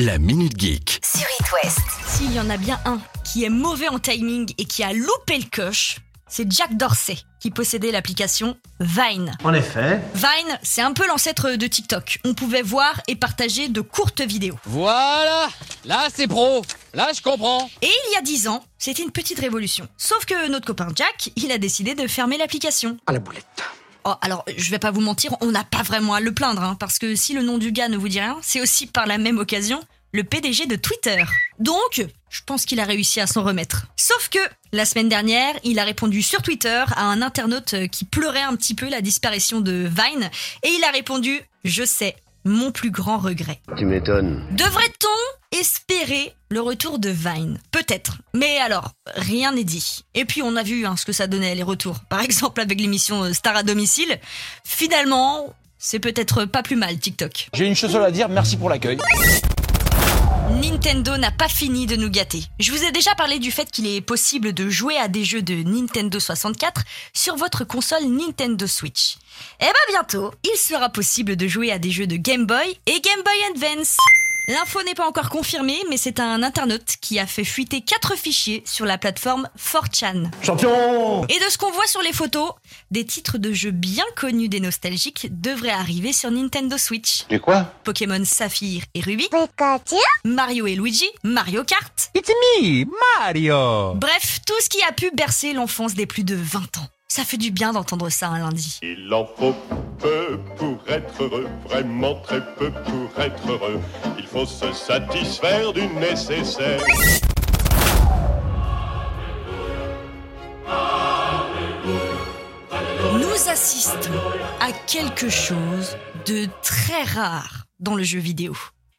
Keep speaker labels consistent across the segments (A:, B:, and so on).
A: La Minute Geek.
B: sur It West.
C: S'il y en a bien un qui est mauvais en timing et qui a loupé le coche, c'est Jack Dorsey qui possédait l'application Vine.
D: En effet,
C: Vine, c'est un peu l'ancêtre de TikTok. On pouvait voir et partager de courtes vidéos.
E: Voilà Là, c'est pro Là, je comprends
C: Et il y a 10 ans, c'était une petite révolution. Sauf que notre copain Jack, il a décidé de fermer l'application.
D: à la boulette.
C: Oh, alors, je vais pas vous mentir, on n'a pas vraiment à le plaindre, hein, parce que si le nom du gars ne vous dit rien, c'est aussi par la même occasion le PDG de Twitter. Donc, je pense qu'il a réussi à s'en remettre. Sauf que, la semaine dernière, il a répondu sur Twitter à un internaute qui pleurait un petit peu la disparition de Vine, et il a répondu Je sais, mon plus grand regret.
F: Tu m'étonnes.
C: Devrait-on espérer le retour de Vine? Peut-être. Mais alors, rien n'est dit. Et puis on a vu hein, ce que ça donnait les retours. Par exemple avec l'émission euh, Star à domicile. Finalement, c'est peut-être pas plus mal TikTok.
E: J'ai une chose à dire, merci pour l'accueil.
C: Nintendo n'a pas fini de nous gâter. Je vous ai déjà parlé du fait qu'il est possible de jouer à des jeux de Nintendo 64 sur votre console Nintendo Switch. Et bah bientôt, il sera possible de jouer à des jeux de Game Boy et Game Boy Advance. L'info n'est pas encore confirmée, mais c'est un internaute qui a fait fuiter 4 fichiers sur la plateforme 4chan.
D: Champion
C: Et de ce qu'on voit sur les photos, des titres de jeux bien connus des nostalgiques devraient arriver sur Nintendo Switch.
F: Du quoi
C: Pokémon Saphir et Ruby, Mario et Luigi, Mario Kart.
G: It's me, Mario.
C: Bref, tout ce qui a pu bercer l'enfance des plus de 20 ans. Ça fait du bien d'entendre ça un lundi.
H: Il en faut peu pour être heureux, vraiment très peu pour être heureux. Il faut se satisfaire du nécessaire.
C: Nous assistons à quelque chose de très rare dans le jeu vidéo.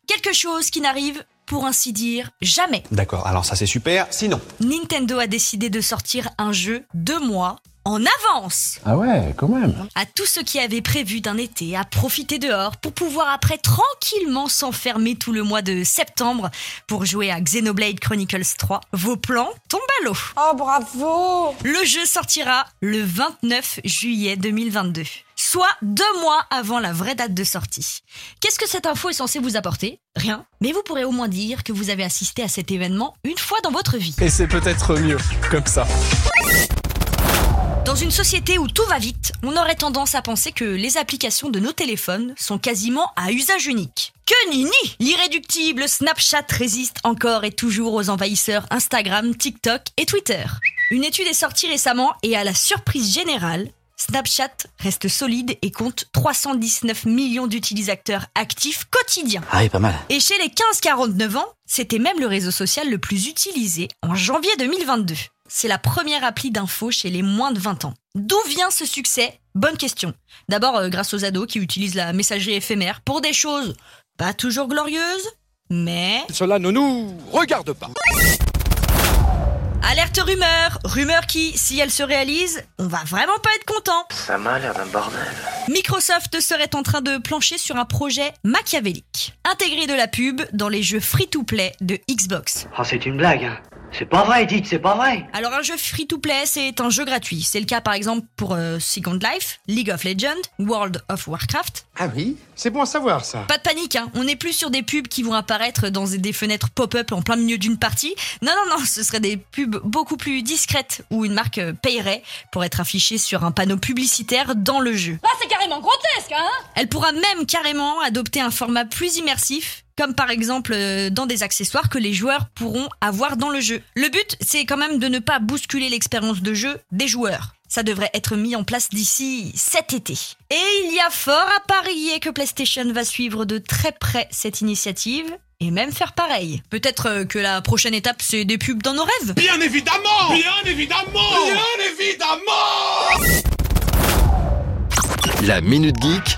C: Quelque chose qui n'arrive, pour ainsi dire, jamais.
G: D'accord, alors ça c'est super. Sinon,
C: Nintendo a décidé de sortir un jeu deux mois en avance
F: Ah ouais, quand même.
C: à tous ceux qui avaient prévu d'un été à profiter dehors pour pouvoir après tranquillement s'enfermer tout le mois de septembre pour jouer à Xenoblade Chronicles 3. Vos plans tombent à l'eau.
B: Oh bravo
C: Le jeu sortira le 29 juillet 2022, soit deux mois avant la vraie date de sortie. Qu'est-ce que cette info est censée vous apporter? Rien. Mais vous pourrez au moins dire que vous avez assisté à cet événement une fois dans votre vie.
G: et c'est peut-être mieux comme ça.
C: Dans une société où tout va vite, on aurait tendance à penser que les applications de nos téléphones sont quasiment à usage unique. Que nini L'irréductible Snapchat résiste encore et toujours aux envahisseurs Instagram, TikTok et Twitter. Une étude est sortie récemment et à la surprise générale, Snapchat reste solide et compte 319 millions d'utilisateurs actifs quotidiens.
F: Ah oui, pas mal.
C: Et chez les 15-49 ans, c'était même le réseau social le plus utilisé en janvier 2022. C'est la première appli d'info chez les moins de 20 ans. D'où vient ce succès? Bonne question. D'abord euh, grâce aux ados qui utilisent la messagerie éphémère pour des choses pas toujours glorieuses, mais...
E: Cela ne nous regarde pas.
C: Alerte rumeur Rumeur qui, si elle se réalise, on va vraiment pas être content
F: Ça m'a l'air d'un bordel.
C: Microsoft serait en train de plancher sur un projet machiavélique. Intégrer de la pub dans les jeux free-to-play de Xbox.
I: Oh, c'est une blague, hein. C'est pas vrai, dites, c'est pas vrai.
C: Alors un jeu free-to-play, c'est un jeu gratuit. C'est le cas par exemple pour euh, Second Life, League of Legends, World of Warcraft.
D: Ah oui C'est bon à savoir ça.
C: Pas de panique, hein. on n'est plus sur des pubs qui vont apparaître dans des fenêtres pop-up en plein milieu d'une partie. Non, non, non, ce seraient des pubs beaucoup plus discrètes où une marque euh, payerait pour être affichée sur un panneau publicitaire dans le jeu.
B: Là c'est carrément grotesque, hein
C: Elle pourra même carrément adopter un format plus immersif, comme par exemple euh, dans des accessoires que les joueurs pourront avoir dans le jeu. Le but, c'est quand même de ne pas bousculer l'expérience de jeu des joueurs. Ça devrait être mis en place d'ici cet été. Et il y a fort à parier que PlayStation va suivre de très près cette initiative et même faire pareil. Peut-être euh, que la prochaine étape, c'est des pubs dans nos rêves.
H: Bien évidemment Bien évidemment Bien évidemment
A: La Minute Geek